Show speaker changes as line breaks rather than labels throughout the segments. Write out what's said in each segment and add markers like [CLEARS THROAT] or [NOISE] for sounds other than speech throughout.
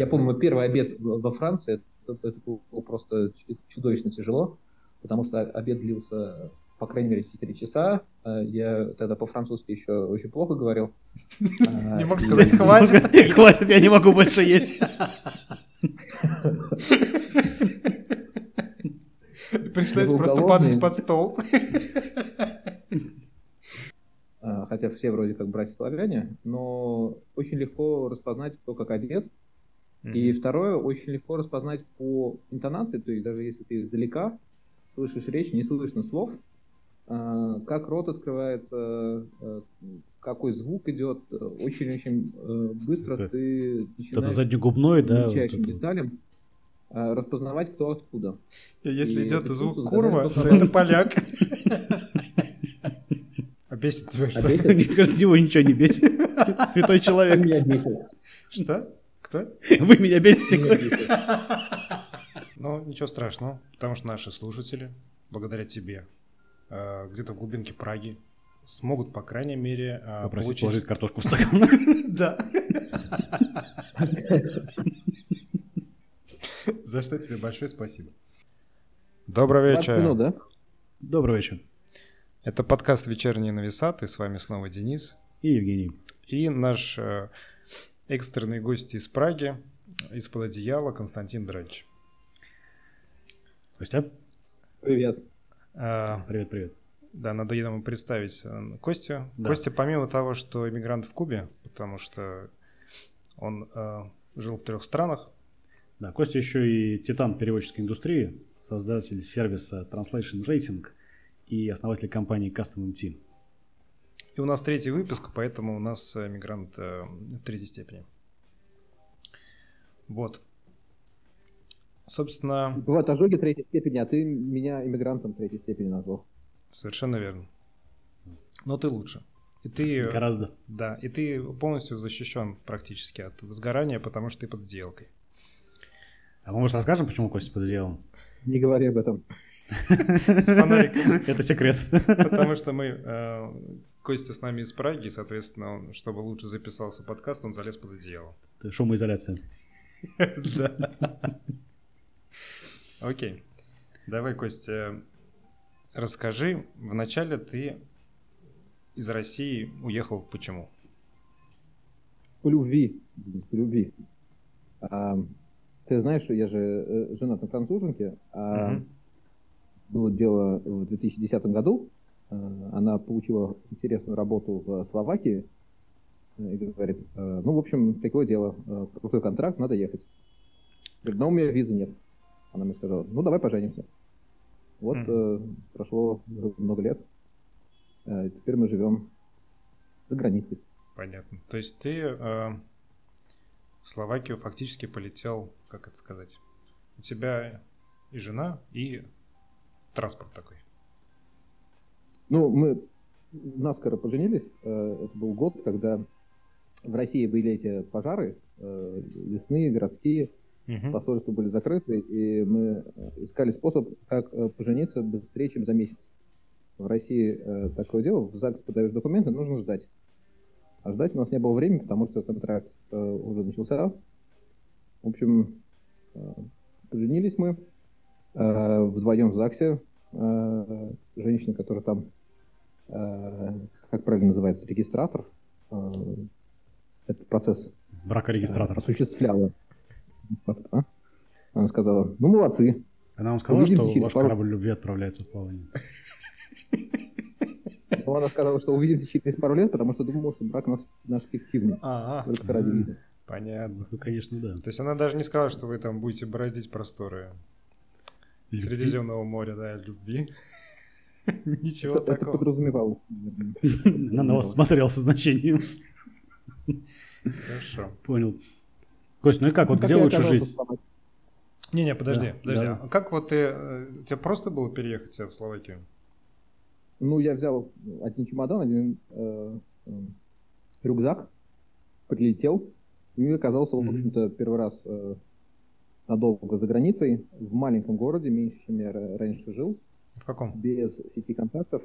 Я помню, мой первый обед во Франции, это, это было просто чудовищно тяжело, потому что обед длился, по крайней мере, 4 часа. А я тогда по-французски еще очень плохо говорил. [LAUGHS]
Не мог сказать, хватит. [LAUGHS]
Хватит, я не могу больше есть. [LAUGHS]
Пришлось просто падать под стол.
А, хотя все вроде как братья-славяне, но очень легко распознать, кто как одет. Mm-hmm. И второе, очень легко распознать по интонации, то есть даже если ты издалека слышишь речь, не слышно слов, а, как рот открывается, а, какой звук идет, очень-очень э, быстро это, ты
начинаешь это заднегубной, да,
вот деталям распознавать, кто откуда.
И если и идет звук курва, то это поляк. А бесит тебя что?
А Мне кажется, его ничего не бесит. [LAUGHS] Святой человек.
Меня бесит.
Что? Кто? [LAUGHS]
Вы меня бесите.
Ну, ничего страшного, потому что наши слушатели, благодаря тебе, э, где-то в глубинке Праги, смогут, по крайней мере,
э, Попросить получить... положить картошку в [LAUGHS] стакан.
Да. За что тебе большое спасибо. Добрый вечер.
Добрый вечер.
Это подкаст «Вечерние нависаты». С вами снова Денис.
И Евгений.
И наш э, экстренный гость из Праги, из-под одеяла Константин Драч.
Костя?
Привет.
А, привет, привет.
Да, надо ему представить э, Костю. Да. Костя, помимо того, что иммигрант в Кубе, потому что он э, жил в трех странах.
Да, Костя еще и титан переводческой индустрии, создатель сервиса Translation Racing – и основатель компании Custom MT.
И у нас третий выпуск, поэтому у нас э, мигрант э, третьей степени. Вот. Собственно...
Бывают ожоги третьей степени, а ты меня иммигрантом третьей степени назвал.
Совершенно верно. Но ты лучше. И ты...
Гораздо.
Да, и ты полностью защищен практически от возгорания, потому что ты под сделкой.
А мы, может, расскажем, почему Костя под одеялом?
Не говори об этом.
С фонариком. [LAUGHS]
Это секрет.
Потому что мы... Костя с нами из Праги, соответственно, чтобы лучше записался подкаст, он залез под одеяло.
Это шумоизоляция. [LAUGHS]
Да. Окей. Давай, Костя, расскажи. Вначале ты из России уехал почему?
По любви. По любви. А, ты знаешь, я же э, женат на француженке, а угу было дело в 2010 году. Э, она получила интересную работу в Словакии э, и говорит, «Э, ну, в общем, такое дело, крутой контракт, надо ехать. Говорит, но у меня визы нет. Она мне сказала, ну, давай поженимся. Вот mm-hmm. прошло много лет. Теперь мы живем за границей.
Понятно. То есть ты э, в Словакию фактически полетел, как это сказать, у тебя и жена, и транспорт такой?
Ну, мы наскоро поженились. Э, это был год, когда в России были эти пожары, э, лесные, городские, угу. посольства были закрыты, и мы искали способ, как э, пожениться быстрее, чем за месяц. В России такое дело, в ЗАГС подаешь документы, нужно ждать. А ждать у нас не было времени, потому что контракт уже начался. В общем, поженились мы, вдвоем в ЗАГСе. Женщина, которая там, как правильно называется, регистратор, этот процесс
бракорегистратор
осуществляла. А? Она сказала, ну молодцы.
Она вам сказала, что ваш пару... корабль любви отправляется в плавание.
Ну, она сказала, что увидимся через пару лет, потому что думала, что брак наш, наш фиктивный.
А,
ради.
Понятно.
Ну, конечно, да.
То есть она даже не сказала, что вы там будете бороздить просторы? Средиземного моря, да, любви. [LAUGHS] Ничего
это,
такого.
Это подразумевалось. [LAUGHS]
На вас смотрел со значением. [LAUGHS]
Хорошо.
Понял. Кость, ну и как, вот где лучше жить?
Не-не, подожди, подожди. А как вот ты, э, тебе просто было переехать в Словакию?
Ну, я взял один чемодан, один э, э, рюкзак, прилетел, и оказался, в общем-то, первый раз надолго за границей, в маленьком городе, меньше, чем я раньше жил.
В каком?
Без сети контактов.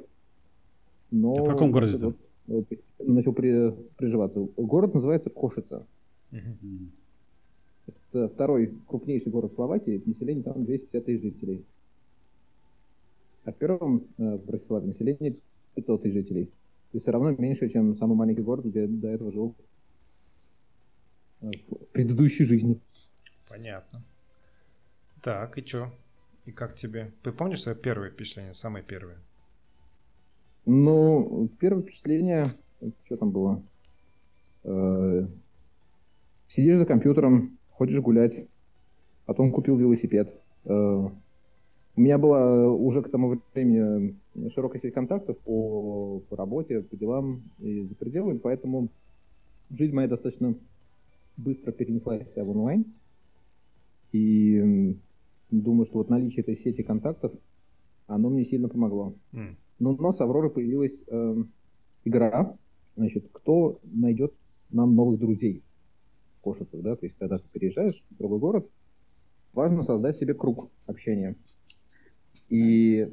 Но
в каком городе вот,
вот, начал при, приживаться. Город называется Кошица.
Угу.
это второй крупнейший город Словакии, население там 250 тысяч жителей. А в первом э, в Братиславе население 500 тысяч жителей. И все равно меньше, чем самый маленький город, где до этого жил э, в предыдущей жизни.
Понятно. Так, и что? И как тебе? Ты помнишь свое первое впечатление, самое первое?
Ну, первое впечатление, что там было? Э, сидишь за компьютером, хочешь гулять, потом купил велосипед. Э, у меня была уже к тому времени широкая сеть контактов по, по работе, по делам и за пределами, поэтому жизнь моя достаточно быстро перенеслась в онлайн. И думаю, что вот наличие этой сети контактов, оно мне сильно помогло. Mm. Но у нас с Авророй появилась э, игра, значит, кто найдет нам новых друзей в Кошицах, да, то есть когда ты переезжаешь в другой город, важно создать себе круг общения. И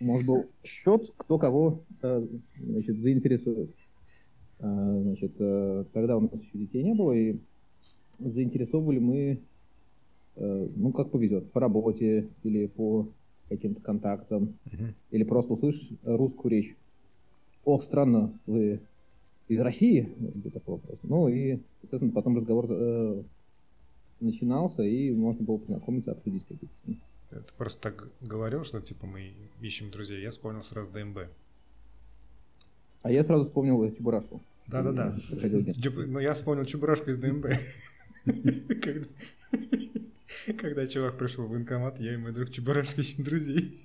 может был счет, кто кого э, значит, заинтересует. Э, значит, э, тогда у нас еще детей не было, и заинтересовывали мы, ну, как повезет, по работе или по каким-то контактам, uh-huh. или просто услышишь русскую речь. Ох, странно, вы из России? Такой вопрос. Ну и, естественно, потом разговор э, начинался, и можно было познакомиться, обсудить какие-то
ты просто так говорил, что типа мы ищем друзей. Я вспомнил сразу ДМБ.
А я сразу вспомнил Чебурашку.
Да-да-да. Ну, я вспомнил Чебурашку из ДМБ. [LAUGHS] [LAUGHS] Когда чувак пришел в военкомат, я и мой друг Чебурашка [LAUGHS] ищем друзей.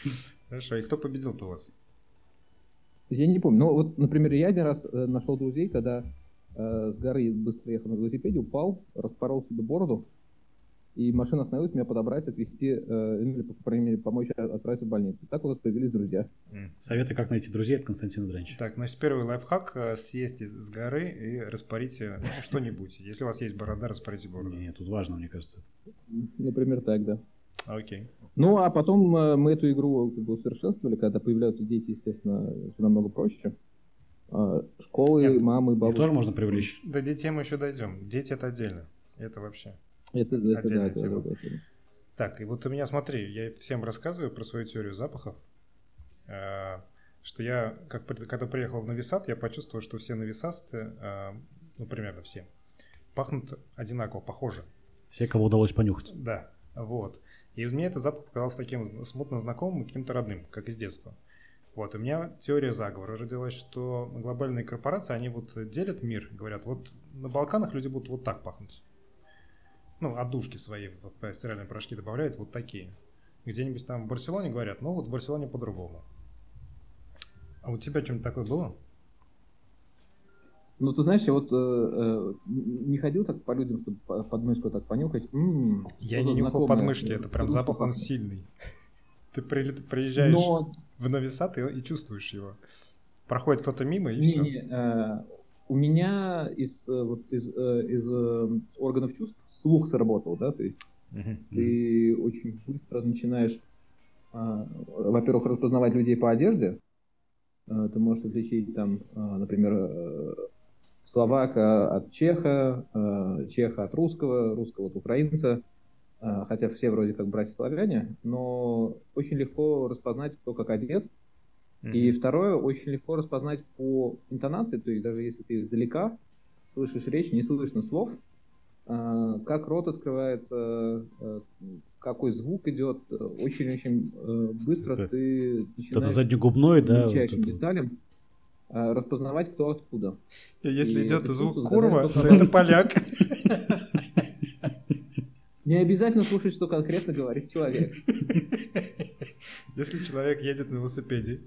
[LAUGHS] Хорошо, и кто победил-то у вас?
Я не помню. Ну, вот, например, я один раз э, нашел друзей, когда э, с горы быстро ехал на велосипеде, упал, распорол себе бороду, и машина остановилась меня подобрать, отвезти, э, или, по крайней мере, помочь отправиться в больницу. Так у нас появились друзья.
Советы, как найти друзей от Константина Дранча.
Так, значит, первый лайфхак э, – съездите с горы и распорите ну, что-нибудь. Если у вас есть борода, распорите бороду.
Нет, тут важно, мне кажется.
Например, так, да.
Окей.
Ну, а потом э, мы эту игру как бы усовершенствовали, когда появляются дети, естественно, все намного проще. А, школы, Нет, мамы, бабушки.
тоже можно привлечь.
До детей мы еще дойдем. Дети это отдельно. Это вообще.
Это, это, да, это, тема.
Это, так, и вот у меня, смотри, я всем рассказываю про свою теорию запахов, э, что я, как, когда приехал в Новисад, я почувствовал, что все новисасты, э, ну, примерно все, пахнут одинаково, похоже.
Все, кого удалось понюхать.
Да, вот. И мне этот запах показался таким смутно знакомым, каким-то родным, как из детства. Вот, у меня теория заговора родилась, что глобальные корпорации, они вот делят мир, говорят, вот на Балканах люди будут вот так пахнуть ну, отдушки свои в стиральные порошки добавляют, вот такие. Где-нибудь там в Барселоне говорят, ну вот в Барселоне по-другому. А у тебя что-нибудь такое было?
Ну, ты знаешь, я вот э, э, не ходил так по людям, чтобы подмышку так понюхать. М-м,
я не нюхал подмышки, это прям запах, он сильный. Ты приезжаешь Но... в Новисад и, и чувствуешь его. Проходит кто-то мимо и не, все. Не,
э, у меня из, э, вот, из, э, из э, органов чувств слух сработал, да, то есть uh-huh. ты очень быстро начинаешь, а, во-первых, распознавать людей по одежде, а, ты можешь отличить там, а, например, словака от чеха, чеха от русского, русского от украинца, хотя все вроде как братья славяне, но очень легко распознать, кто как одет, Mm-hmm. И второе, очень легко распознать по интонации, то есть даже если ты издалека слышишь речь, не слышно слов, а, как рот открывается, а, какой звук идет, очень-очень э, быстро это, ты
начинаешь это заднегубной, да,
мельчайшим вот деталям а, распознавать, кто откуда.
И если и идет звук курва, то [LAUGHS] это поляк. [LAUGHS]
Не обязательно слушать, что конкретно говорит человек. [LAUGHS]
Если человек едет на велосипеде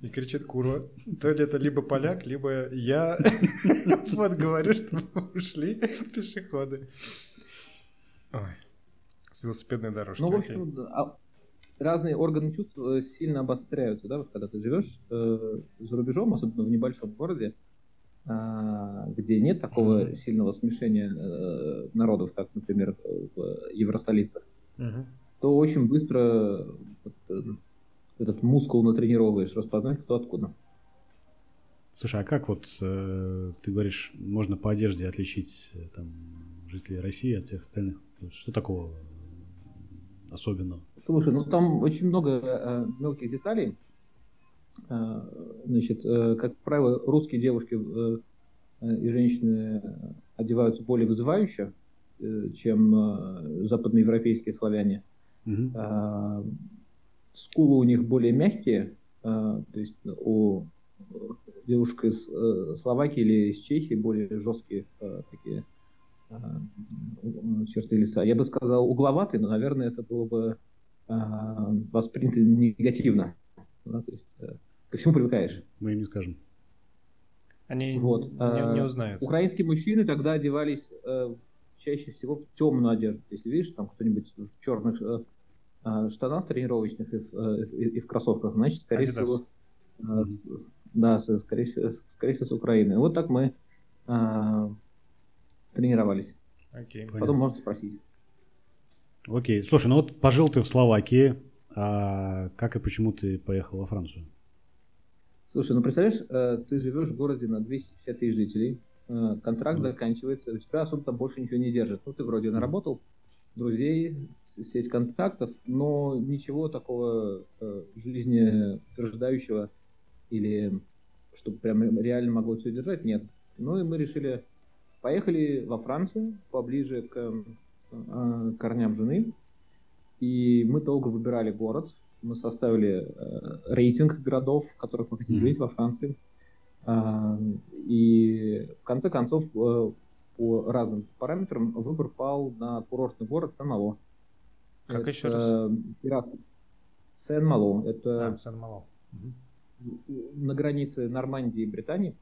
и кричит «курва», то это либо поляк, либо я [LAUGHS] вот говорю, что ушли пешеходы. Ой. С велосипедной дорожки.
Ну, в общем, а разные органы чувств э, сильно обостряются, да, вот когда ты живешь э, за рубежом, особенно в небольшом городе, где нет такого сильного смешения э, народов, как, например, в евростолицах, mm-hmm. то очень быстро вот, э, этот мускул натренировываешь, распознать кто откуда.
Слушай, а как вот э, ты говоришь, можно по одежде отличить там, жителей России от всех остальных? Что такого особенного?
Слушай, ну там очень много мелких деталей. Э, значит, э, как правило, русские девушки э, и женщины одеваются более вызывающе, чем западноевропейские славяне. Угу. Скулы у них более мягкие, то есть у девушек из Словакии или из Чехии более жесткие такие черты лица. Я бы сказал угловатый, но, наверное, это было бы воспринято негативно. Да, то есть э, ко всему привыкаешь.
Мы им не скажем.
Они вот. не, не узнают.
Украинские мужчины тогда одевались э, чаще всего в темную одежду. Если видишь, там кто-нибудь в черных э, штанах тренировочных и в, э, и, и в кроссовках, значит, скорее Adidas. всего, э, да, скорее всего, скорее всего, с Украины. Вот так мы э, тренировались.
Окей.
Потом Понятно. можно спросить.
Окей. Слушай, ну вот пожил ты в Словакии, а как и почему ты поехал во Францию?
Слушай, ну представляешь, э, ты живешь в городе на 250 тысяч жителей, э, контракт mm. заканчивается, у тебя особо там больше ничего не держит. Ну, ты вроде наработал друзей, сеть контактов, но ничего такого э, жизнеутверждающего или чтобы прям реально могло все держать, нет. Ну и мы решили, поехали во Францию, поближе к корням жены, и мы долго выбирали город, мы составили э, рейтинг городов, в которых мы хотим жить во Франции, э, и в конце концов э, по разным параметрам выбор пал на курортный город Сен-Мало.
Как это еще раз?
Пират. Сен-Мало. Это
а, Сен-Мало. Угу
на границе Нормандии и Британии.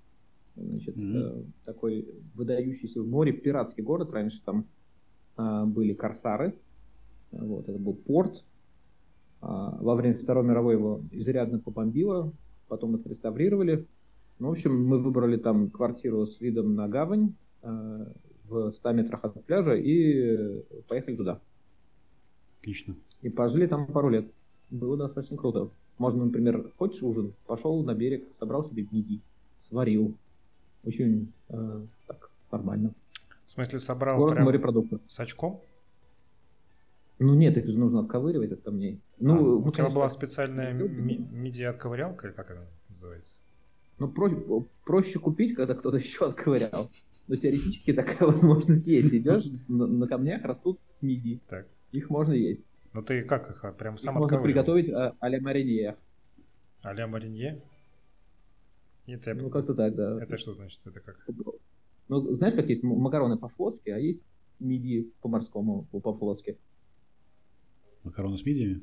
Значит, mm-hmm. такой выдающийся в море пиратский город. Раньше там э, были корсары. Вот, это был порт. А, во время Второй мировой его изрядно побомбило. Потом это реставрировали. Ну, в общем, мы выбрали там квартиру с видом на гавань э, в 100 метрах от пляжа и поехали туда.
Отлично.
И пожили там пару лет. Было достаточно круто. Можно, например, хочешь ужин, пошел на берег, собрал себе миди, сварил. Очень э, так, нормально.
В смысле, собрал
Город прям морепродуктов.
с очком?
Ну нет, их же нужно отковыривать от камней.
Ну, а, у ну, тебя была специальная ми- миди-отковырялка, или как она называется?
Ну, проще, проще купить, когда кто-то еще отковырял. Но теоретически такая [LAUGHS] возможность есть. Идешь, на, на камнях растут миди.
Так.
Их можно есть.
Ну ты как их а, прям сам
их можно приготовить а, а-ля маринье.
А-ля маринье?
Это я... Ну как-то так, да.
Это что значит? Это как?
Ну знаешь, как есть макароны по-флотски, а есть миди по-морскому, по-флотски.
Макароны с мидиями?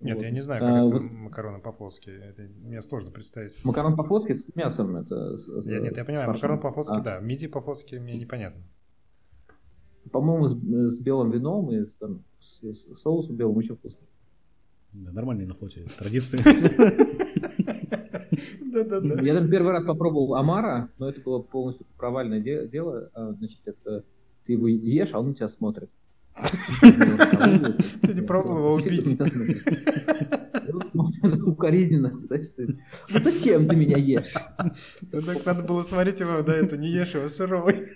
Нет, вот. я не знаю, как а, это вот... макароны по-флотски. Это мне сложно представить.
Макарон по-флотски с мясом. Это,
с, я, нет, я понимаю, макарон по-флотски, а. да. Миди по-флотски мне непонятно.
По-моему, с, с белым вином и с, там, с, с соусом белым очень вкусно.
Да, нормальные на флоте традиции. [LAUGHS]
Да-да-да. Я там первый раз попробовал омара, но это было полностью провальное дело. А, значит, это ты его ешь, а он на тебя смотрит.
Ты не пробовал его убить?
Укоризненно, кстати. А зачем ты меня ешь?
Так надо было смотреть его, да, это не ешь его сырой.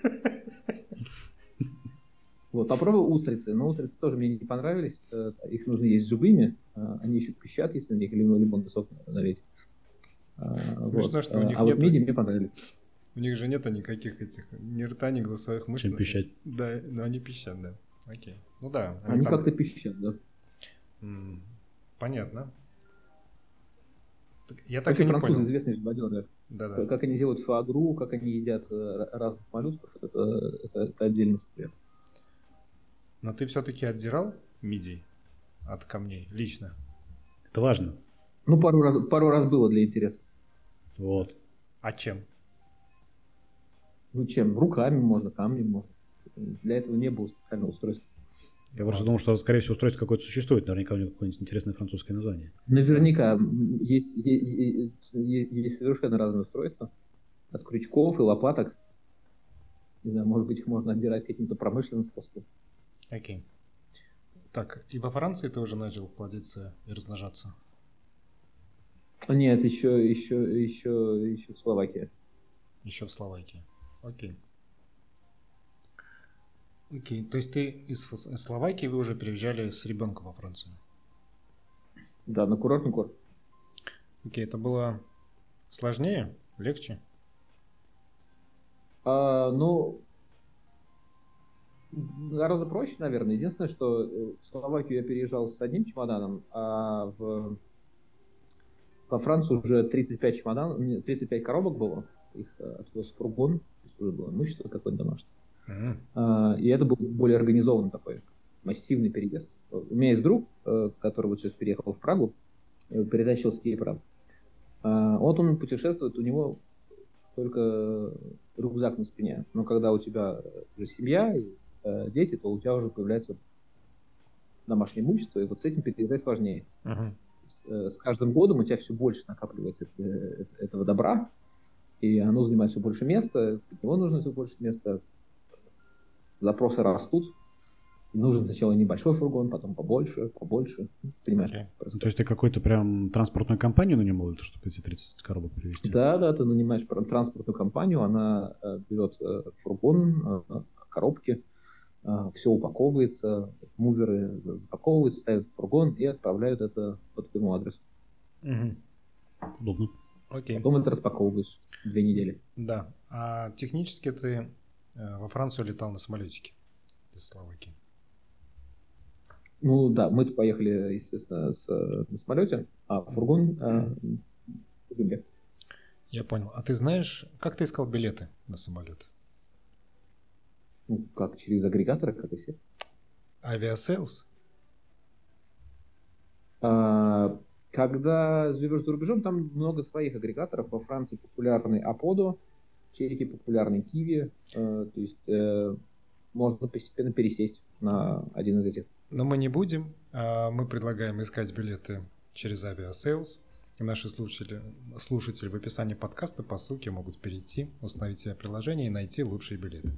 Вот, попробую устрицы, но устрицы тоже мне не понравились. Э, их нужно есть живыми, э, они еще пищат, если на них лимонный сок налить.
А, Смешно, вот. что у них
А нет... вот миди мне понравились.
У них же нету никаких этих, ни рта, ни голосовых мышц.
Чем пищать.
Да, но они пищат, да. Окей. Ну да.
Они, они там... как-то пищат, да.
Понятно.
Я так Вообще, и не французы понял. известные живодеры.
Да, да.
Как они делают фуагру, как они едят э, разных моллюсков, это, это, это отдельный секрет.
Но ты все-таки отдирал мидий от камней лично?
Это важно.
Ну, пару раз, пару раз было для интереса.
Вот.
А чем?
Ну, чем? Руками можно, камнем можно. Для этого не было специального устройства.
Я просто думал, что, скорее всего, устройство какое-то существует. Наверняка у него какое-нибудь интересное французское название.
Наверняка. Есть, есть, есть, совершенно разные устройства. От крючков и лопаток. Не знаю, может быть, их можно отдирать каким-то промышленным способом.
Окей. Так, и во Франции ты уже начал плодиться и размножаться?
Нет, еще, еще, еще, еще в Словакии.
Еще в Словакии. Окей. Окей, то есть ты из Словакии вы уже переезжали с ребенком во Францию?
Да, на курортный город.
Окей, это было сложнее, легче?
А, ну, гораздо проще, наверное. Единственное, что э, в Словакию я переезжал с одним чемоданом, а в, во Францию уже 35 чемодан, 35 коробок было. Их э, отвез фургон, то есть уже было имущество какое-то домашнее. А, и это был более организованный такой массивный переезд. У меня есть друг, э, который вот сейчас переехал в Прагу, перетащил с Кипра. А, вот он путешествует, у него только рюкзак на спине. Но когда у тебя уже семья и э, дети, то у тебя уже появляется домашнее имущество, и вот с этим переезжать сложнее. Uh-huh. Э, с каждым годом у тебя все больше накапливается это, этого добра, и оно занимает все больше места, его нужно все больше места, запросы растут, и нужен сначала небольшой фургон, потом побольше, побольше. Понимаешь?
Okay. То есть ты какую-то прям транспортную компанию нанимал, чтобы эти 30 коробок привезти?
Да, да, ты нанимаешь транспортную компанию, она э, берет э, фургон, э, коробки, все упаковывается, муверы запаковывают, ставят в фургон и отправляют это по твоему адресу.
Угу. Удобно.
Окей. Потом это распаковываешь две недели.
Да. А технически ты во Францию летал на самолетике из Словакии?
Ну да, мы поехали, естественно, с, на самолете, а фургон э, в земле.
Я понял. А ты знаешь, как ты искал билеты на самолет?
Ну, как, через агрегаторы, как и все.
Aviasales?
А, когда живешь за рубежом, там много своих агрегаторов. Во Франции популярный Opodo, в Чехии популярный Киви. Э, то есть э, можно постепенно пересесть на один из этих
но мы не будем. А, мы предлагаем искать билеты через Aviasales. Наши слушатели, слушатели в описании подкаста по ссылке могут перейти, установить себе приложение и найти лучшие билеты.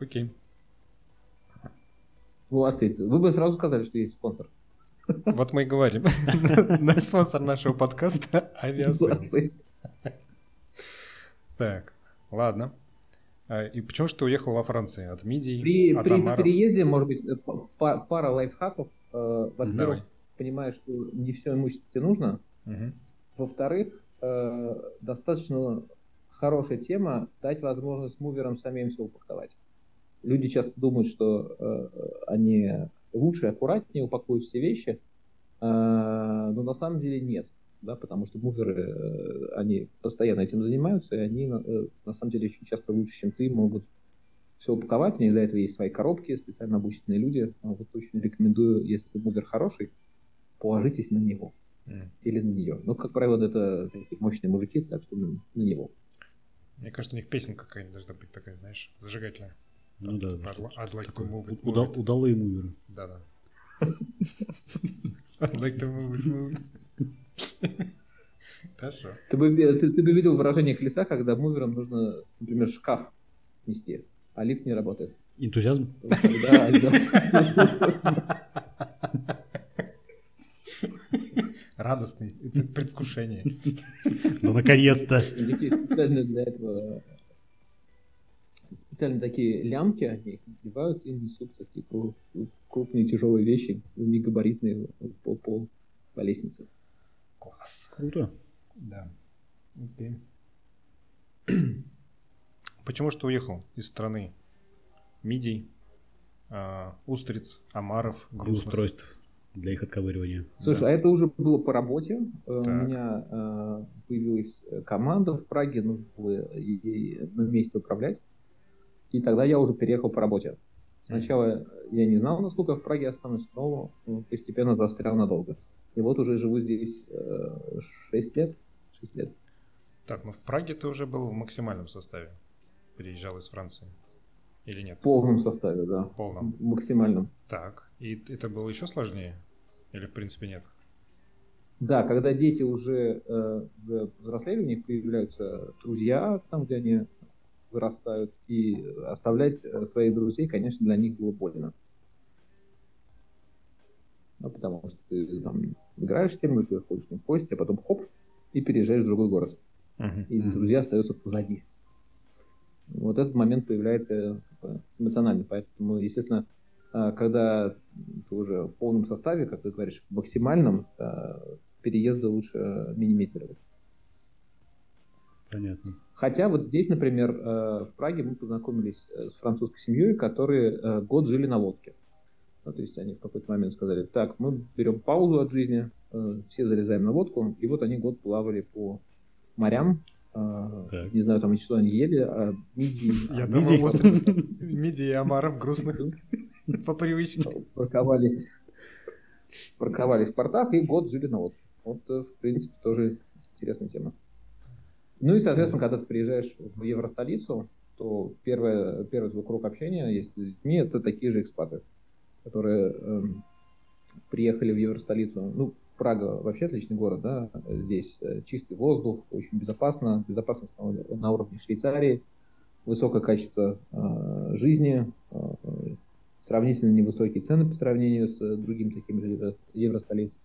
Окей.
Молодцы. Вы бы сразу сказали, что есть спонсор.
Вот мы и говорим. [LAUGHS] Спонсор нашего подкаста – Aviasales. Так, ладно. А, и почему что уехал во Францию? От мидий,
при, от при переезде, может быть, э, пара лайфхаков. Э, во-первых, понимаешь, что не все имущество тебе нужно. Угу. Во-вторых, э, достаточно хорошая тема дать возможность муверам самим все упаковать. Люди часто думают, что они лучше, аккуратнее упакуют все вещи, но на самом деле нет да, потому что муверы, э, они постоянно этим занимаются, и они э, на самом деле очень часто лучше, чем ты, могут все упаковать. У них для этого есть свои коробки, специально обученные люди. А вот очень рекомендую, если мувер хороший, положитесь на него mm. или на нее. Ну, как правило, это такие мощные мужики, так что на, него.
Мне кажется, у них песня какая-нибудь должна быть такая, знаешь, зажигательная.
Ну да, да. I'd like to move it. Удал, удалые муверы.
Да, да. I'd like to move it, move it.
Хорошо. Ты бы, ты, ты бы видел выражение колеса, когда муверам нужно, например, шкаф нести, а лифт не работает.
Энтузиазм?
Да,
Радостный, предвкушение.
Ну, наконец-то.
Специально для этого специально такие лямки, они их надевают и несут такие крупные тяжелые вещи, негабаритные по, по, по лестнице.
Класс. Круто. Да. Окей. [CLEARS THROAT] Почему что уехал из страны мидий, э, устриц, омаров,
грустных? устройств для их отковыривания.
Слушай, да. а это уже было по работе. Э, так. У меня э, появилась команда в Праге, нужно было ей вместе управлять. И тогда я уже переехал по работе. Сначала я не знал, насколько в Праге останусь, но постепенно застрял надолго. И вот уже живу здесь э, 6 лет. 6 лет.
Так, ну в Праге ты уже был в максимальном составе. Переезжал из Франции. Или нет?
В полном составе, да.
В полном.
В максимальном.
Так. И это было еще сложнее? Или в принципе нет?
Да, когда дети уже э, взрослели, у них появляются друзья, там, где они вырастают, и оставлять э, своих друзей, конечно, для них было больно. Ну, потому что ты там играешь с кем ты ходишь в гости, а потом хоп, и переезжаешь в другой город. Uh-huh. И друзья остаются позади. вот этот момент появляется эмоционально. Поэтому, естественно, а, когда ты уже в полном составе, как ты говоришь, в максимальном, переезды лучше минимизировать.
Понятно.
Хотя вот здесь, например, э, в Праге мы познакомились э, с французской семьей, которые э, год жили на лодке. Ну, то есть они в какой-то момент сказали, так, мы берем паузу от жизни, все залезаем на лодку, и вот они год плавали по морям, так. Не знаю, там что они ели, а
мидии. Я думаю, устриц. Мидии и омаров грустных. По привычке.
Парковались, парковались в портах и год жили на лодке. Вот, в принципе, тоже интересная тема. Ну и, соответственно, когда ты приезжаешь в Евростолицу, то первое, первый твой круг общения, если с детьми, это такие же экспаты, которые э, приехали в Евростолицу. Ну, Прага вообще отличный город, да, здесь э, чистый воздух, очень безопасно, безопасность на, на уровне Швейцарии, высокое качество э, жизни, э, сравнительно невысокие цены по сравнению с другими такими же евростолицами.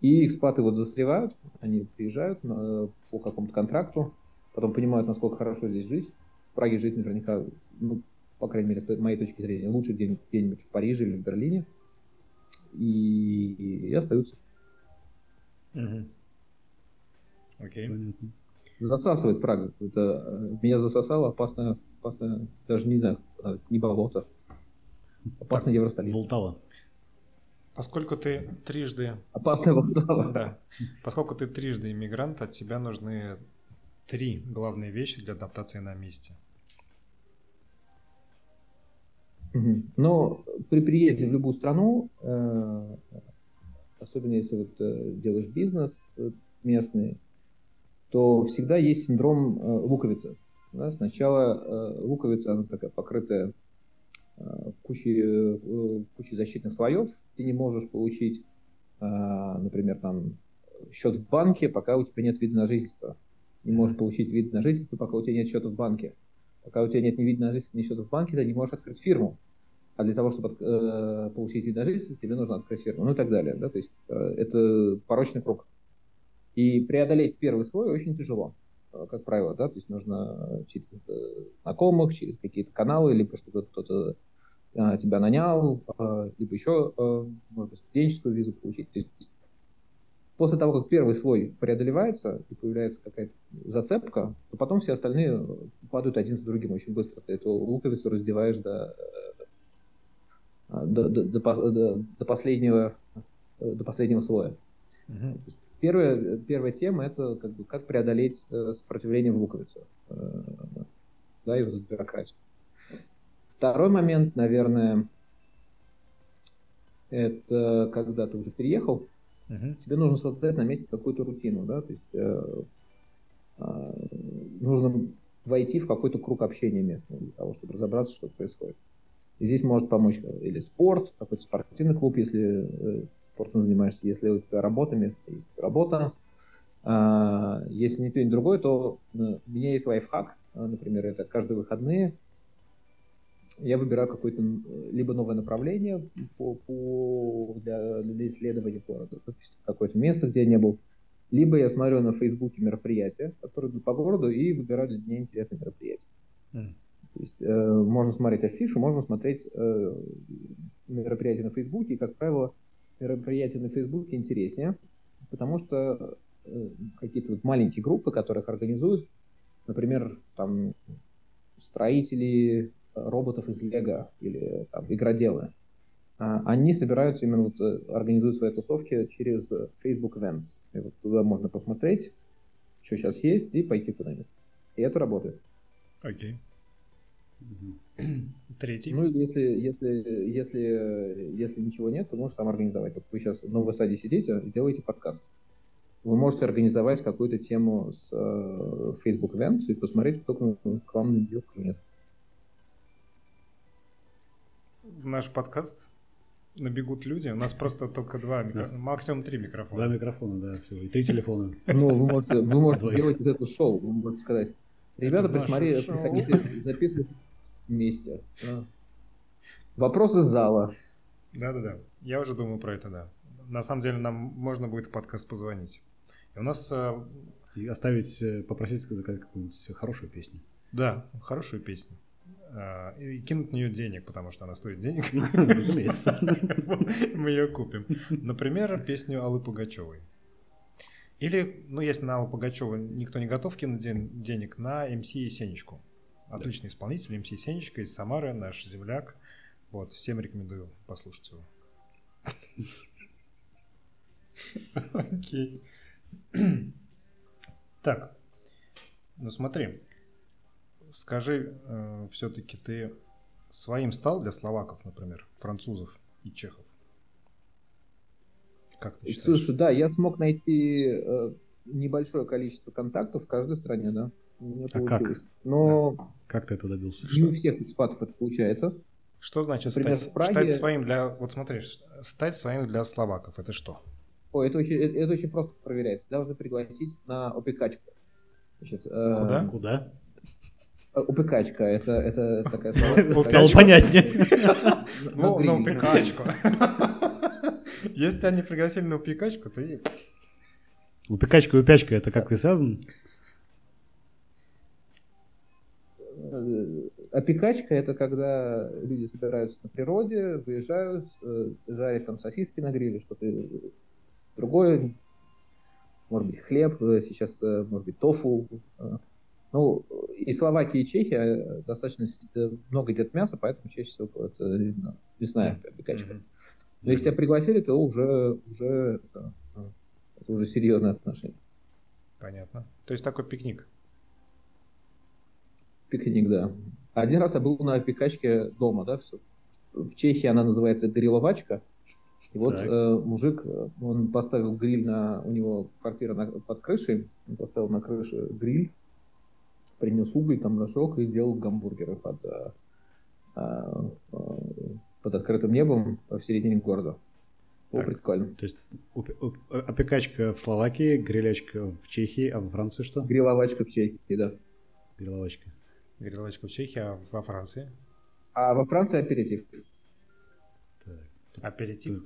И экспаты вот застревают, они приезжают на, по какому-то контракту, потом понимают, насколько хорошо здесь жить. В Праге жить наверняка, ну, по крайней мере, с моей точки зрения, лучше где-нибудь, где в Париже или в Берлине. И, и, и остаются.
Угу. Окей.
Понятно. Засасывает Прага. Это, э, меня засосало опасно, опасно, даже не знаю, не болото. Опасно Евростолица.
Болтало.
Поскольку ты трижды...
Опасная Полтава.
Да. Поскольку ты трижды иммигрант, от тебя нужны три главные вещи для адаптации на месте.
Но при приезде в любую страну, э, особенно если вот э, делаешь бизнес э, местный, то всегда есть синдром луковицы. Да? Сначала луковица, она такая покрытая кучей, кучей защитных слоев. Ты не можешь получить, например, там счет в банке, пока у тебя нет вида на жительство. Не можешь получить вид на жительство, пока у тебя нет счета в банке. Пока у тебя нет ни вида на жительство, ни счета в банке, ты не можешь открыть фирму. А для того, чтобы э, получить вид на жительство, тебе нужно открыть фирму, ну и так далее. Да? То есть э, это порочный круг. И преодолеть первый слой очень тяжело. Э, как правило, да, то есть нужно через знакомых, через какие-то каналы, либо чтобы кто-то а, тебя нанял, либо еще, может быть, студенческую визу получить. То есть после того, как первый слой преодолевается и появляется какая-то зацепка, то потом все остальные падают один за другим очень быстро. Ты эту луковицу раздеваешь до, до, до, до, до, последнего, до последнего слоя. Угу. Первая, первая тема это как, бы, как преодолеть э, сопротивление в луковице. Э, да, и вот эту бюрократию. Второй момент, наверное, это когда ты уже переехал, uh-huh. тебе нужно создать на месте какую-то рутину, да, то есть э, э, нужно войти в какой-то круг общения местного для того, чтобы разобраться, что происходит. И здесь может помочь или спорт, какой-то спортивный клуб, если э, спортом занимаешься, если у тебя работа, место есть работа. А, если не то, ни другое, то э, у меня есть лайфхак, э, например, это каждые выходные я выбираю какое-то либо новое направление по, по, для, для исследования города, какое-то место, где я не был, либо я смотрю на Фейсбуке мероприятия, которые идут по городу, и выбираю для меня интересные мероприятия. Mm. То есть э, можно смотреть афишу, можно смотреть э, мероприятия на Фейсбуке, и, как правило, мероприятия на Фейсбуке интереснее, потому что э, какие-то вот маленькие группы, которых организуют, например, там строители роботов из Лего или там, игроделы. А, они собираются именно вот, э, организуют свои тусовки через Facebook Events. И вот туда можно посмотреть, что сейчас есть, и пойти куда-нибудь. И это работает.
Окей. [CLEARS THROAT] Третий.
Ну, если, если, если, если ничего нет, то можешь сам организовать. Вот вы сейчас в Новой Саде сидите и делаете подкаст. Вы можете организовать какую-то тему с э, Facebook Events и посмотреть, кто к вам идет, кто нет.
наш подкаст набегут люди. У нас просто только два микрофона, максимум три микрофона.
Два микрофона, да, все. И три телефона.
Ну, вы можете, вы можете делать это шоу. Вы можете сказать, ребята, присмотри, приходите записывать вместе. Вопрос из зала.
Да-да-да. Я уже думал про это, да. На самом деле нам можно будет в подкаст позвонить. И у нас...
Э, И оставить, э, попросить сказать какую-нибудь хорошую песню.
Да, хорошую песню. А, и кинуть в нее денег, потому что она стоит денег. [LAUGHS]
Разумеется.
Мы ее купим. Например, песню Аллы Пугачевой. Или, ну, если на Аллу Пугачеву никто не готов кинуть денег, на МС Сенечку. Отличный исполнитель, МС Сенечка из Самары, наш земляк. Вот, всем рекомендую послушать его. [LAUGHS] Окей. [CLEARS THROAT] Так, ну смотри, скажи, э, все-таки ты своим стал для словаков, например, французов и чехов?
Как ты считаешь? Слушай, да, я смог найти э, небольшое количество контактов в каждой стране, да.
а как?
Но
да. как ты это добился?
Не у всех экспатов это получается.
Что значит Например, стать, Праге... стать своим для... Вот смотри, стать своим для словаков, это что?
О, это очень, это, это очень просто проверяется. Должны пригласить на опекачку.
Значит, э, Куда? Куда?
Упекачка, это, это такая
слово. [LAUGHS] Стало понятнее. [LAUGHS]
Ну, на упекачку. [LAUGHS] Если они пригласили на упекачку, то и...
Упекачка и упячка, это как-то связано?
Опекачка – это когда люди собираются на природе, выезжают, э, жарят там сосиски на гриле, что-то другое, может быть, хлеб, э, сейчас, э, может быть, тофу. Ну, и Словакия, и Чехия достаточно много едят мяса, поэтому чаще всего это мясная опекачка. Но если тебя пригласили, то уже, уже это, это уже серьезное отношение.
Понятно. То есть такой пикник.
Пикник, да. Один раз я был на пикачке дома, да, в Чехии она называется гриловачка. И вот э, мужик, он поставил гриль на, у него квартира на, под крышей, он поставил на крыше гриль, принес уголь, там зажег и делал гамбургеры под, э, под открытым небом в середине города. Было прикольно.
То есть опекачка в Словакии, грилячка в Чехии, а во Франции что?
Гриловачка в Чехии, да.
Гриловачка.
Гриловочка в Чехии, а во Франции?
А во Франции аперитив.
Аперитив?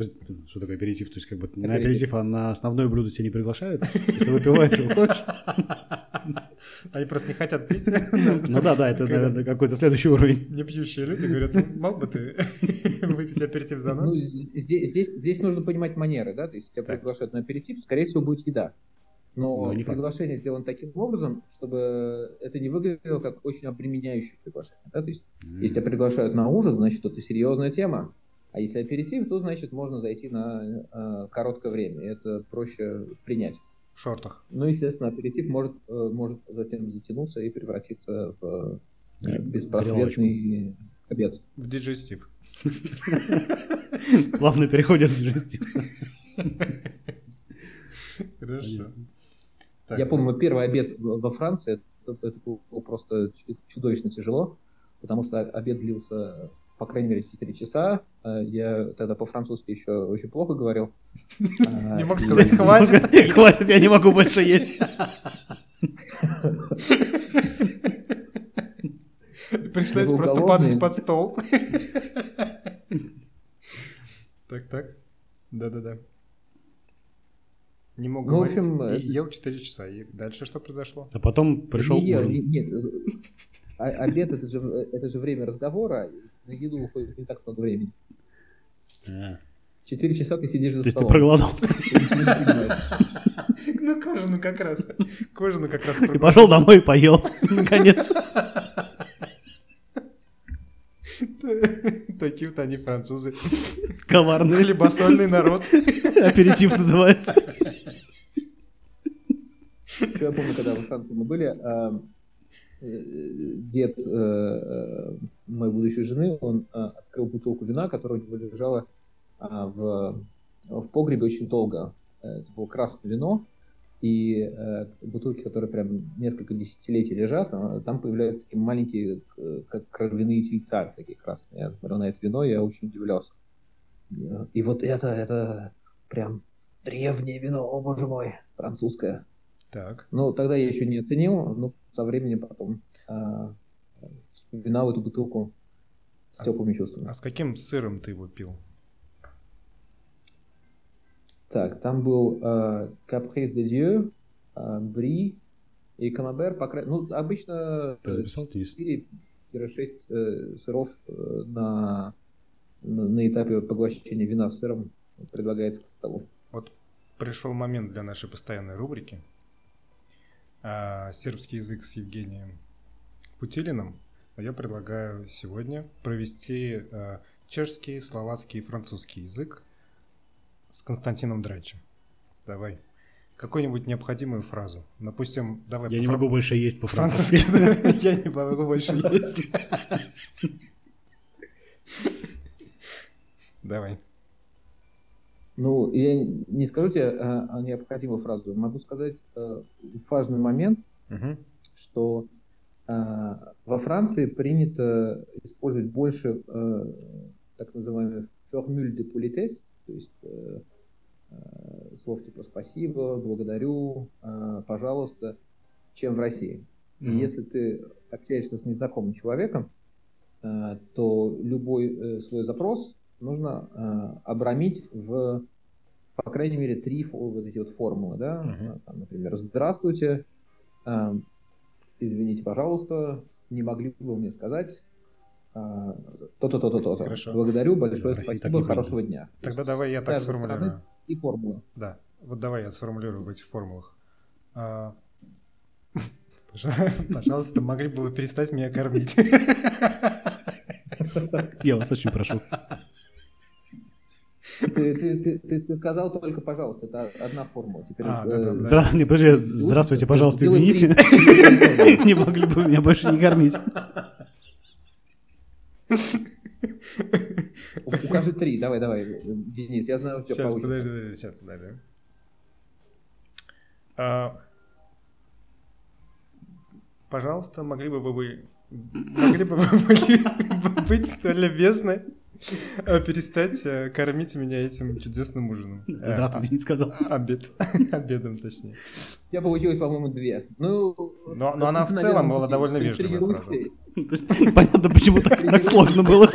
Что такое аперитив? То есть как бы аперитив. на аперитив, а на основное блюдо тебя не приглашают? Если выпиваешь, выходишь?
Они просто не хотят пить. [LAUGHS]
Ну да, да, это, наверное, какой-то следующий уровень.
Не пьющие люди говорят, «Ну, мог бы ты [LAUGHS] выпить аперитив за нас? Ну,
здесь, здесь, здесь нужно понимать манеры, да, то есть тебя приглашают на аперитив, скорее всего, будет еда. Но, Но приглашение сделано таким образом, чтобы это не выглядело как очень обременяющее приглашение. Да? То есть, mm. если тебя приглашают на ужин, значит, это серьезная тема. А если аперитив, то, значит, можно зайти на э, короткое время. И это проще принять.
В шортах.
Ну, естественно, аперитив может, э, может затем затянуться и превратиться в э, беспросветный обед.
В диджестив. [LAUGHS]
Плавно переходит в диджестив.
Хорошо.
Так. Я помню, первый обед во Франции, это, это было просто чудовищно тяжело, потому что обед длился, по крайней мере, 4 часа. Э, я тогда по-французски еще очень плохо говорил.
Не мог сказать «хватит». [LAUGHS]
Хватит, я не могу больше есть.
Пришлось просто падать под стол. Так, так. Да-да-да. Не мог ну, говорить. В общем, и ел 4 часа. И дальше что произошло?
А потом пришел
не. Нет, а, обед это же, это же время разговора. На еду уходит не так много времени. Четыре часа ты сидишь за
То столом. То есть ты
проголодался? Ну, кожану как раз. Кожану как раз
И пошел домой и поел. Наконец. [LAUGHS]
Такие вот они французы.
Коварный.
Хлебосольный народ.
Аперитив называется. Я помню, когда во Франции мы были, а, дед э, э, моей будущей жены, он открыл бутылку вина, которая у него лежала а, в, в погребе очень долго. Это было красное вино, и э, бутылки, которые прям несколько десятилетий лежат, э, там появляются такие маленькие, как кровяные тельца, такие красные. Я смотрел на это вино, я очень удивлялся. И вот это, это прям древнее вино, о боже мой, французское.
Так.
Ну, тогда я еще не оценил, но со временем потом э, вспоминал эту бутылку с а, теплыми чувствами.
А с каким сыром ты его пил?
Так, там был э, Caprice de Dieu, э, Бри И камамбер, по крайней ну, обычно
Ты записал,
4-6 э, сыров э, на, на, на этапе поглощения вина с сыром предлагается к столу.
Вот пришел момент для нашей постоянной рубрики. А, сербский язык с Евгением Путилиным. Я предлагаю сегодня провести а, чешский, словацкий и французский язык с Константином Драчем. Давай. Какую-нибудь необходимую фразу. Допустим, давай.
Я не могу больше есть
по-французски. [LAUGHS] Я не могу больше есть. [LAUGHS] Давай.
Ну, я не скажу тебе э, необходимую фразу. Могу сказать э, важный момент, угу. что э, во Франции принято использовать больше так называемых формуль de politesse, то есть слов типа спасибо, благодарю, пожалуйста, чем в России. Mm-hmm. И если ты общаешься с незнакомым человеком, то любой свой запрос нужно э, обрамить в, по крайней мере, три вот эти вот формулы, да, uh-huh. Там, например, здравствуйте, э, извините, пожалуйста, не могли бы вы мне сказать э, то-то, то-то, то-то.
Хорошо.
Благодарю, большое да, спасибо, хорошего дня.
Тогда давай я так сформулирую.
И формулы.
Да, вот давай я сформулирую в этих формулах. А, [LAUGHS] пожалуйста, могли бы вы перестать меня кормить?
Я вас очень прошу.
Ты, ты, ты, ты, ты сказал только, пожалуйста, это одна формула. Теперь,
а, да, да, да. Здра... Не, подожди, здравствуйте, пожалуйста, извините. [LAUGHS] Не могли бы меня больше не кормить.
Укажи три, давай, давай, Денис, я знаю, у тебя
сейчас, получится. Подожди, подожди, сейчас, подожди. А, пожалуйста, могли бы вы могли бы вы [LAUGHS] быть столь любезны перестать э, кормить меня этим чудесным ужином.
Здравствуйте, не сказал.
Обед. [LAUGHS] Обедом, точнее.
Я получилось, по-моему, две. Ну,
но, но она в целом была довольно вежливая фраза.
То есть понятно, почему так сложно было.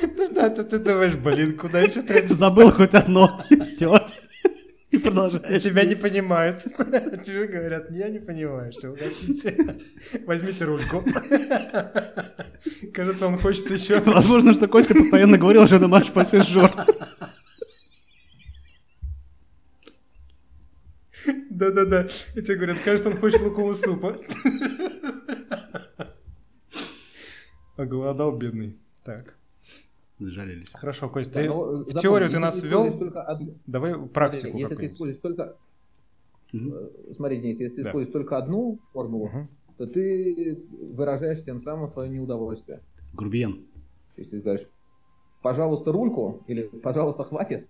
[LAUGHS]
Да, ты думаешь, блин, куда еще [LAUGHS]
Забыл хоть одно, и все.
И продолжаешь. Тебя не понимают. [LAUGHS] Тебе говорят, я не понимаю, что вы хотите. Возьмите рульку. Кажется, он хочет еще.
Возможно, что Костя постоянно говорил, что на марш пассажир.
Да-да-да. И тебе говорят, кажется, он хочет лукового супа. Оголодал бедный. Так.
Жалились.
Хорошо, Кость, ты ну, в теорию ты нас ввел. Давай практику.
Смотри, если ты используешь только... Угу. Смотри, Денис, если ты да. используешь только одну формулу, угу. то ты выражаешь тем самым свое неудовольствие.
Грубиен.
То есть ты говоришь, пожалуйста, рульку, или пожалуйста, хватит.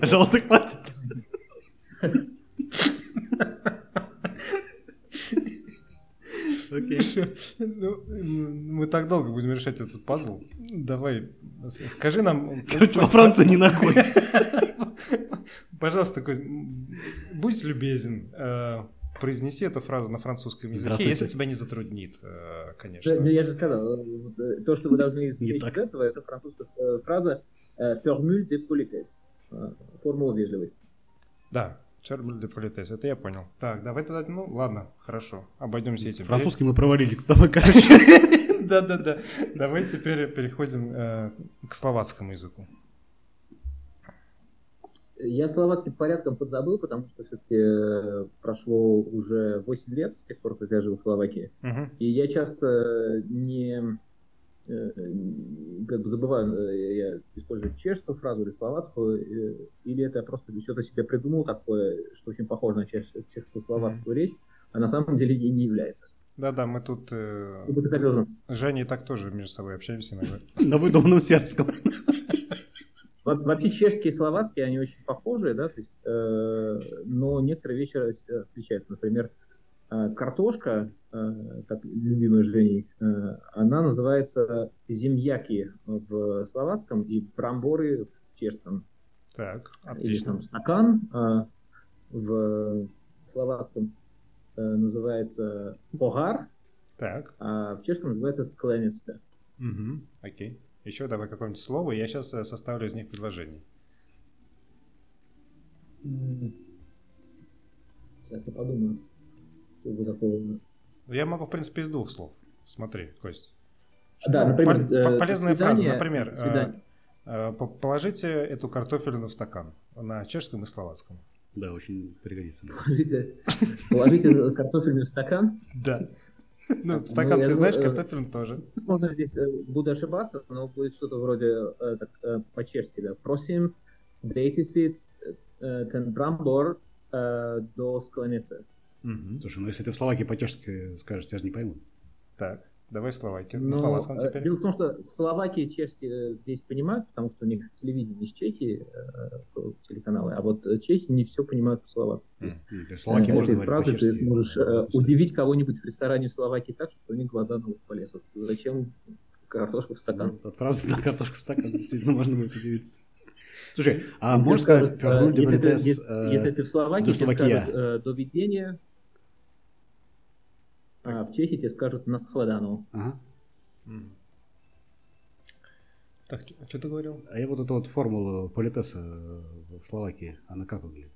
Пожалуйста, хватит. [LAUGHS]
Окей. [LAUGHS] Ну, мы так долго будем решать этот пазл. Давай, скажи нам...
Короче, во Францию не ногой. [LAUGHS]
Пожалуйста, будь любезен, э, произнеси эту фразу на французском языке, если тебя не затруднит, э, конечно.
Ну, я же сказал, э, то, что вы должны извлечь из этого, это французская фраза «formule de politesse», формула вежливости.
Да, Де Политес, это я понял. Так, давай тогда, ну ладно, хорошо, обойдемся этим.
Французский мы провалили, кстати, короче. [LAUGHS]
Да-да-да. Давай теперь переходим э, к словацкому языку.
Я словацкий порядком подзабыл, потому что все-таки э, прошло уже 8 лет с тех пор, как я живу в Словакии. И я часто не как бы забываю, э, я использую чешскую фразу или словацкую, э, или это просто что-то себе придумал такое, что очень похоже на чешско-словацкую mm-hmm. речь, а на самом деле ей не является.
Да-да, мы тут э, Женя и так тоже между собой общаемся иногда. [LAUGHS]
На выдуманном сербском.
Вообще чешские и словацкие, они очень похожие, да, то есть, но некоторые вещи отличаются. Например, Э, картошка, э, так любимая Женей, э, она называется земьяки в словацком и брамборы в чешском.
Так,
отлично. Или там стакан в словацком называется погар,
так.
а в чешском называется скленецка.
Угу, окей. Еще давай какое-нибудь слово, я сейчас составлю из них предложение.
Сейчас я подумаю. Что бы такого...
Я могу, в принципе, из двух слов. Смотри, Кость.
Да, например,
Пол-
э,
полезная
до свидания,
фраза, например,
свидания.
э, э, по- положите эту картофелину в стакан на чешском и словацком.
Да, очень пригодится.
Положите, положите картофельный в стакан.
Да. [LAUGHS] Ну,
Ну,
стакан,
я
ты
думаю,
знаешь,
э,
картофелин тоже.
Можно здесь э, буду ошибаться, но будет что-то вроде э, так, э, по-чешски, да. Просим, дайте си э, ten brambor э, до скленицы.
Мгм.
Слушай, ну если ты в Словакии по-чешски скажешь, тебя же не поймут.
Так, давай Словакию.
Но,
словацком
э,
теперь.
дело в том, что в Словакии чешский э, здесь понимают, потому что у них телевидение из Чехии, э, телеканалы, а вот э, чехи не все понимают по-словацки. То есть,
Ну, то есть Словакии можно говорить
фразой ты сможешь э, удивить кого-нибудь в ресторане в Словакии так, что у них глаза на лоб полезут. Зачем картошку в стакан?
Ну, От фразы на картошку в стакан действительно можно будет удивиться. Слушай, а можешь сказать,
если, ты, если-
э,
если ты в Словакии,
до
тебе скажут э, «доведение», а в Чехии тебе скажут «нацхладану».
ага.
Так, что ты говорил?
А я вот эту вот формулу политеса э, в Словакии, она как выглядит?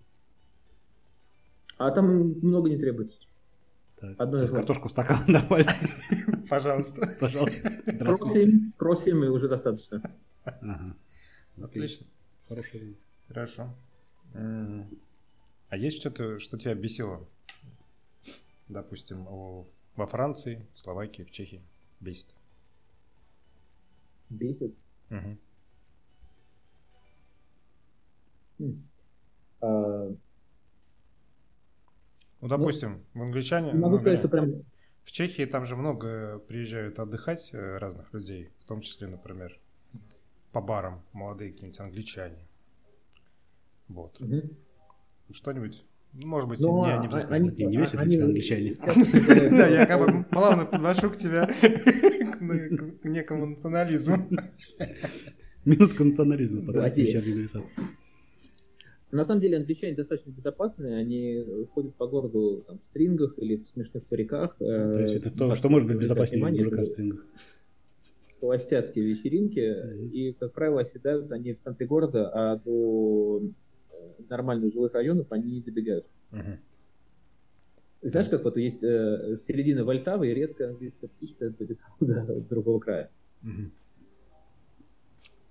А там много не требуется.
Так,
Одно из вас.
картошку в стакан [LAUGHS] нормально, [LAUGHS]
Пожалуйста.
пожалуйста.
Просим, просим, и уже достаточно.
Ага.
Отлично.
Хороший.
Хорошо. А есть что-то, что тебя бесило? Допустим, о- во Франции, в Словакии, в Чехии бесит.
Бесит. М. А,
Ну, допустим, в англичане...
не могу сказать, что прям
В Чехии там же много приезжают отдыхать э, разных людей, в том числе, например, по барам молодые какие-нибудь англичане. Вот.
Мгм.
Что-нибудь, ну, может быть,
Ну,
не,
а-
не обязательно.
они-
И не весят
они-
тебя англичане. [LAUGHS]
Да, я как бы плавно подвожу к тебе к некому национализму. [LAUGHS]
Минутка национализма, потом.
На самом деле англичане достаточно безопасные, они ходят по городу там, в стрингах или в смешных париках. э,
То есть это то, что может быть безопаснее мужика в стрингах.
холостяцкие вечеринки, и, как правило, оседают они в центре города, а до нормальных жилых районов они не добегают.
Мгм.
Знаешь, как вот есть э, середина Вольтавы, и редко английская птичка долетает до [LAUGHS] другого края.
Мгм.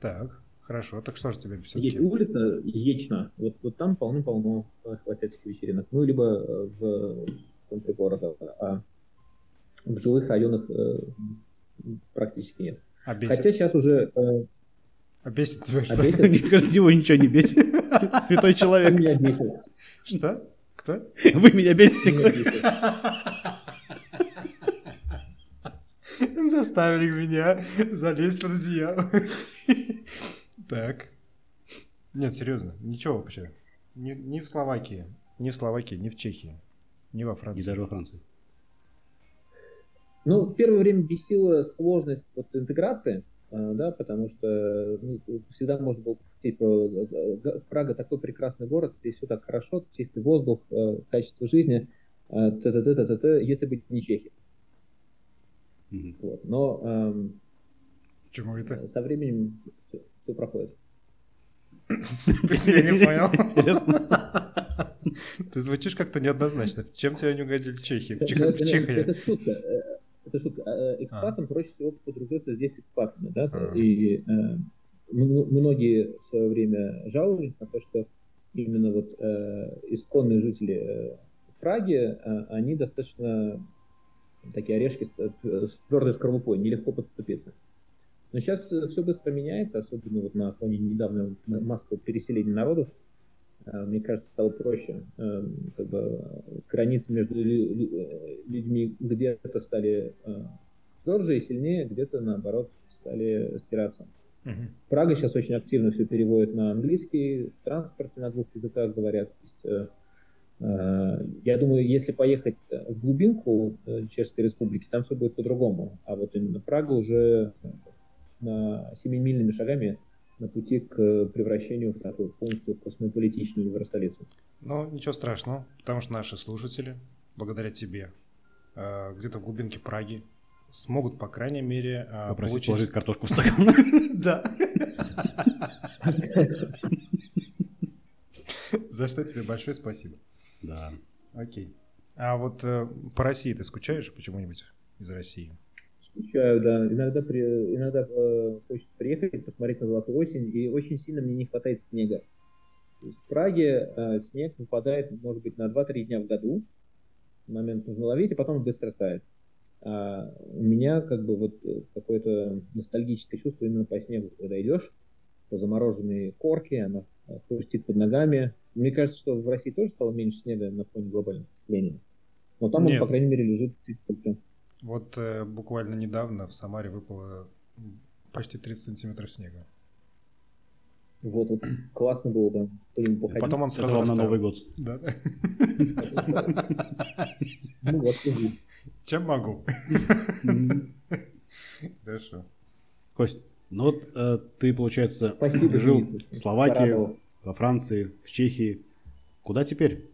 Так, хорошо. Так что же тебе
Есть
все-таки?
улица Ечна, вот, вот там полно-полно э, холостяцких вечеринок. Ну, либо э, в центре города, а в жилых районах э, практически нет.
А бесит?
Хотя сейчас уже э,
А бесит тебя что?
обесит,
Мне кажется, его ничего не бесит. [LAUGHS] Святой человек.
меня бесит.
Что? Кто?
Вы меня бесите.
Бесит.
Заставили меня залезть под одеяло. Так. Нет, серьезно, ничего вообще. Ни, ни в Словакии, ни в Словакии, ни в Чехии, ни во
И
Франции.
даже во Франции.
Ну, первое время бесила сложность вот, интеграции, да, потому что ну, всегда можно было пошутить про э, Г- Прага такой прекрасный город, здесь все так хорошо, чистый воздух, э, качество жизни, э, т.т. т.т. т.т., если быть не Чехия.
Мгм.
Вот. Но эм,
Почему это?
со временем все, проходит.
Я не понял. [LAUGHS]
Интересно.
Ты звучишь как-то неоднозначно. Чем тебя не угодили чехи? В Чехии.
Это шутка. Э, Это шутка. Э, Экспатам проще всего подружиться здесь с экспатами. Да?
А.
И э, многие в свое время жаловались на то, что именно вот э, исконные жители э, Праги, э, они достаточно такие орешки с, э, с твердой скорлупой, нелегко подступиться. Но сейчас все быстро меняется, особенно вот на фоне недавнего массового переселения народов. Э, Мне кажется, стало проще. Э, Как бы границы между э, людьми где-то стали э, тверже и сильнее, где-то наоборот стали стираться.
Мгм.
Прага сейчас очень активно все переводит на английский, в транспорте на двух языках говорят. То есть, э, я думаю, если поехать в глубинку Чешской Республики, там все будет по-другому. А вот именно Прага уже на семимильными шагами на пути к превращению в такую полностью космополитичную евростолицу.
Ну, ничего страшного, потому что наши слушатели, благодаря тебе, э, где-то в глубинке Праги, смогут, по крайней мере, э,
Попросить
получить...
положить картошку в стакан. [LAUGHS]
Да. [LAUGHS] За что тебе большое спасибо.
Да.
Окей. А вот э, по России ты скучаешь почему-нибудь из России?
Скучаю, да. Иногда, при, иногда э, хочется приехать, посмотреть на золотую осень, и очень сильно мне не хватает снега. в Праге э, снег выпадает, может быть, на 2-3 дня в году. Момент нужно ловить, а потом быстро тает. А у меня как бы вот э, какое-то ностальгическое чувство именно по снегу, когда идешь по замороженной корке, она э, хрустит под ногами. Мне кажется, что в России тоже стало меньше снега на фоне глобального потепления. Но там Нет. он, по крайней мере, лежит чуть больше.
Вот э, буквально недавно в Самаре выпало почти 30 сантиметров снега.
Вот, вот классно было бы.
Потом он сразу
на Новый год.
Да. Ну вот, Чем могу? Хорошо.
Кость, ну вот э, ты, получается, Спасибо, жил в Словакии, во Франции, в Чехии. Куда теперь?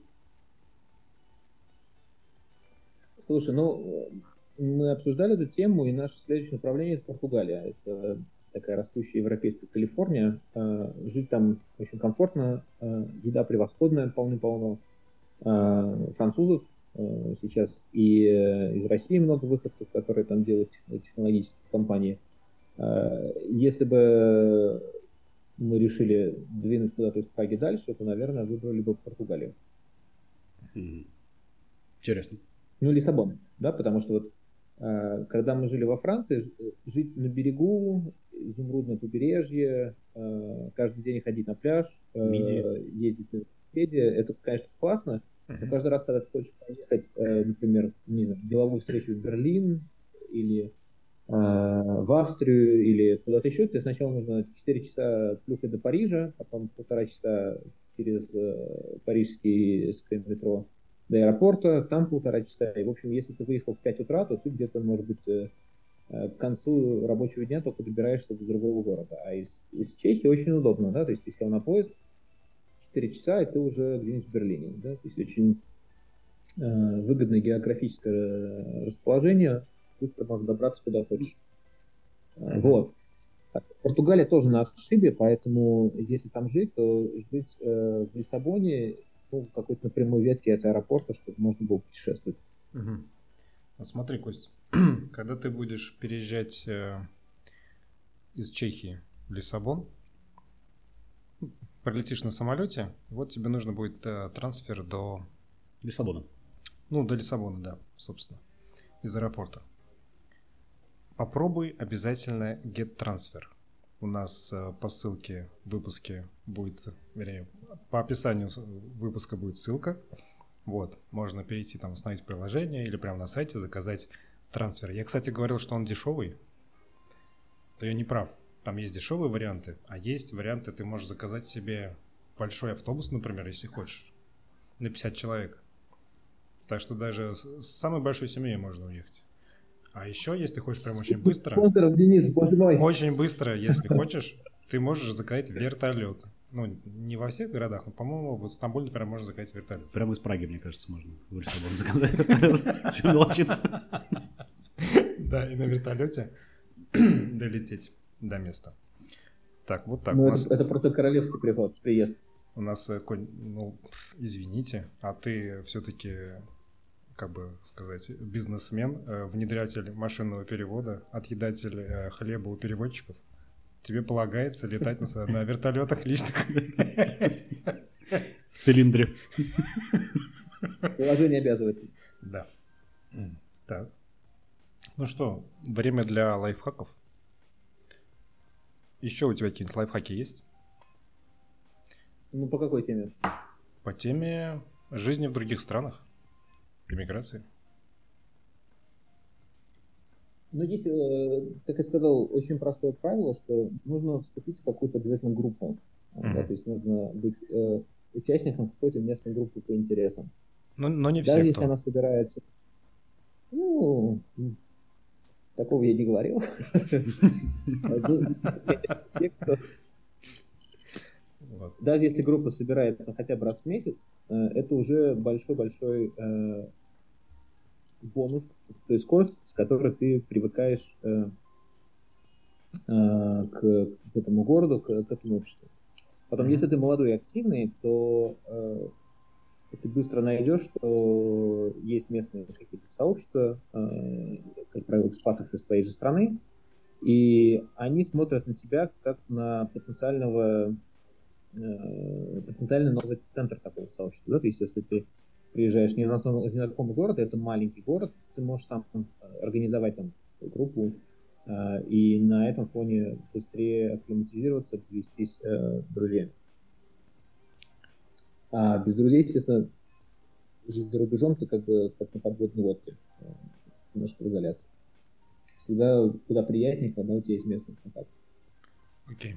Слушай, ну мы обсуждали эту тему, и наше следующее направление это Португалия. Это такая растущая европейская Калифорния. А, жить там очень комфортно, а, еда превосходная, полны-полно. А, французов сейчас и э, из России много выходцев, которые там делают технологические компании. Если бы мы решили двинуть куда-то из Праги дальше, то, наверное, выбрали бы Португалию.
Интересно.
Ну, Лиссабон, да, потому что вот Э, когда мы жили во Франции, жить на берегу, изумрудное побережье, э, каждый день ходить на пляж, э, Миди. ездить на велосипеде, это, конечно, классно, но каждый раз, когда ты хочешь поехать, например, не знаю, деловую встречу в Берлин или в Австрию или куда-то еще, тебе сначала нужно 4 часа плюхать до Парижа, потом полтора часа через парижский метро до аэропорта, там полтора часа. И, в общем, если ты выехал в 5 утра, то ты где-то, может быть, э, э, к концу рабочего дня только добираешься до другого города. А из, из Чехии очень удобно, да, то есть ты сел на поезд, 4 часа, и ты уже где-нибудь в Берлине, да, то есть очень э, выгодное географическое расположение, быстро можно добраться куда хочешь. Э, вот. Португалия тоже на отшибе, поэтому если там жить, то жить э, в Лиссабоне ну, какой-то напрямую ветки от аэропорта, чтобы можно было путешествовать.
Угу. Ну, смотри, Кость, [CLEARS THROAT] когда ты будешь переезжать э, из Чехии в Лиссабон, пролетишь на самолете, вот тебе нужно будет э, трансфер до...
Лиссабона.
Ну, до Лиссабона, да, собственно, из аэропорта. Попробуй обязательно get трансфер у нас э, по ссылке в выпуске будет, вернее, по описанию выпуска будет ссылка. Вот, можно перейти там, установить приложение или прямо на сайте заказать трансфер. Я, кстати, говорил, что он дешевый. То я не прав. Там есть дешевые варианты, а есть варианты, ты можешь заказать себе большой автобус, например, если хочешь, на 50 человек. Так что даже с самой большой семьей можно уехать. А еще, если хочешь прям очень быстро...
Спонсоров, Денис, боже мой.
Очень быстро, если [LAUGHS] хочешь, ты можешь заказать вертолет. Ну, не во всех городах, но, по-моему, в Стамбуле, например, можно заказать вертолет.
Прямо из Праги, мне кажется, можно в Лиссабон заказать вертолет. [LAUGHS] Чем мелочиться. [LAUGHS]
Да, и на вертолете [CLEARS THROAT] долететь до места. Так, вот так. Ну,
это, это просто королевский приход, приезд.
У нас, э, ну, извините, а ты все-таки как бы сказать, бизнесмен, э, внедрятель машинного перевода, отъедатель э, хлеба у переводчиков, тебе полагается летать на, на вертолетах личных. [LAUGHS]
В цилиндре.
Положение обязывает.
Да. Так. Ну что, время для лайфхаков. Еще у тебя какие-нибудь лайфхаки есть?
Ну, по какой теме?
По теме жизни в других странах. Иммиграции?
Ну, здесь, э, как я сказал, очень простое правило, что нужно вступить в какую-то обязательно группу. Mm-hmm. Да, то есть нужно быть э, участником какой-то местной группы по интересам.
Но, но не
все. Даже если она собирается. Ну, такого я не говорил. [LAUGHS] [LAUGHS] Все, кто. Даже если группа собирается хотя бы раз в месяц, э, это уже большой-большой э, бонус, то есть скорость, с которой ты привыкаешь э, к, к этому городу, к, к этому обществу. Потом, mm-hmm. если ты молодой и активный, то ты быстро найдешь, что есть местные какие-то сообщества, э, как правило, экспатов из твоей же страны, и они смотрят на тебя как на потенциального э, потенциальный новый центр такого сообщества. Да? То есть, если ты приезжаешь в незнакомый город, это маленький город, ты можешь там организовать там группу, э, и на этом фоне быстрее акклиматизироваться, обзавестись э, друзьями. А без друзей, естественно, жить за рубежом ты как бы как на подводной лодке, э, немножко в изоляции. Всегда куда приятнее, когда у тебя есть местный контакт.
Окей.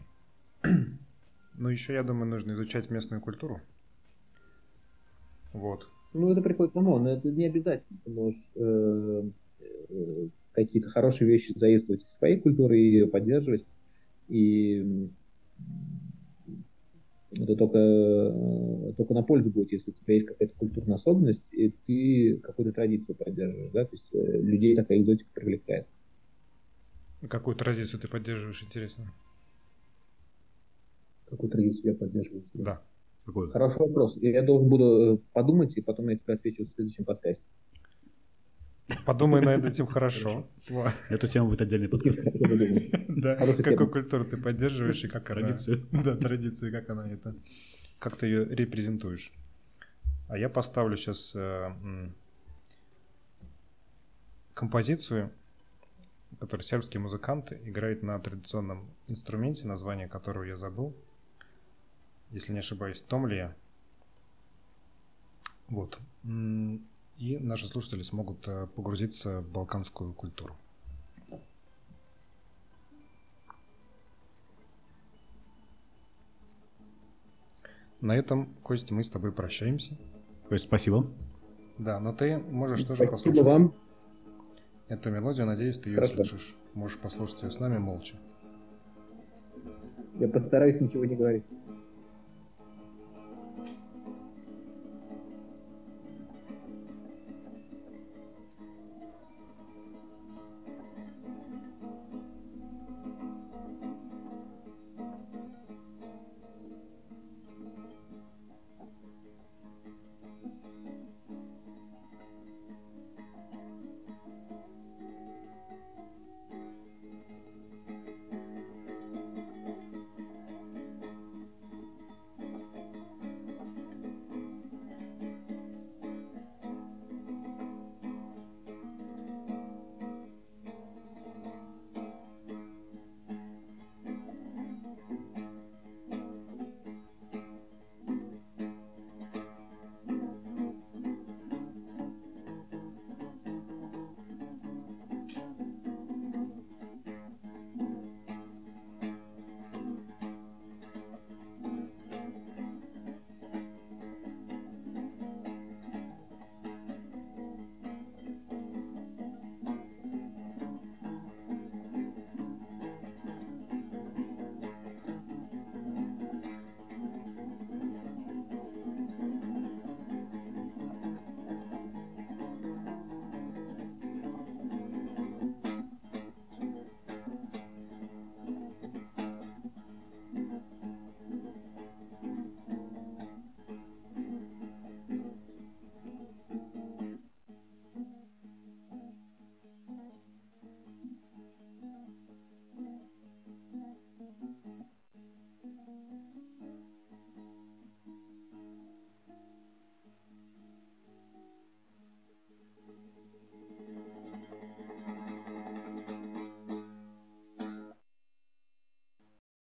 Ну, еще, я думаю, нужно изучать местную культуру. Вот.
Ну, это приходит само, но это не обязательно. Ты можешь э, э, какие-то хорошие вещи заимствовать из своей культуры и ее поддерживать. И это только, э, только на пользу будет, если у тебя есть какая-то культурная особенность, и ты какую-то традицию поддерживаешь, да, то есть людей такая экзотика привлекает.
Какую традицию ты поддерживаешь, интересно?
Какую традицию я поддерживаю?
Да.
Какой? Хороший вопрос. Я должен буду э, подумать, и потом я тебе отвечу в следующем подкасте.
Подумай над этим хорошо.
Эту тему будет отдельный подкаст. [LAUGHS]
Да, какую культуру ты поддерживаешь и как Традицию. [LAUGHS] Да, традицию, как она это... Как ты ее репрезентуешь. А я поставлю сейчас э, композицию, которую сербский музыкант играет на традиционном инструменте, название которого я забыл. Если не ошибаюсь, Томлия. Вот и наши слушатели смогут э, погрузиться в балканскую культуру. На этом, Костя, мы с тобой прощаемся.
Кость, спасибо.
Да, но ты можешь тоже
спасибо послушать. вам.
Эту мелодию, надеюсь, ты ее Хорошо. слышишь. Можешь послушать ее с нами молча.
Я постараюсь ничего не говорить.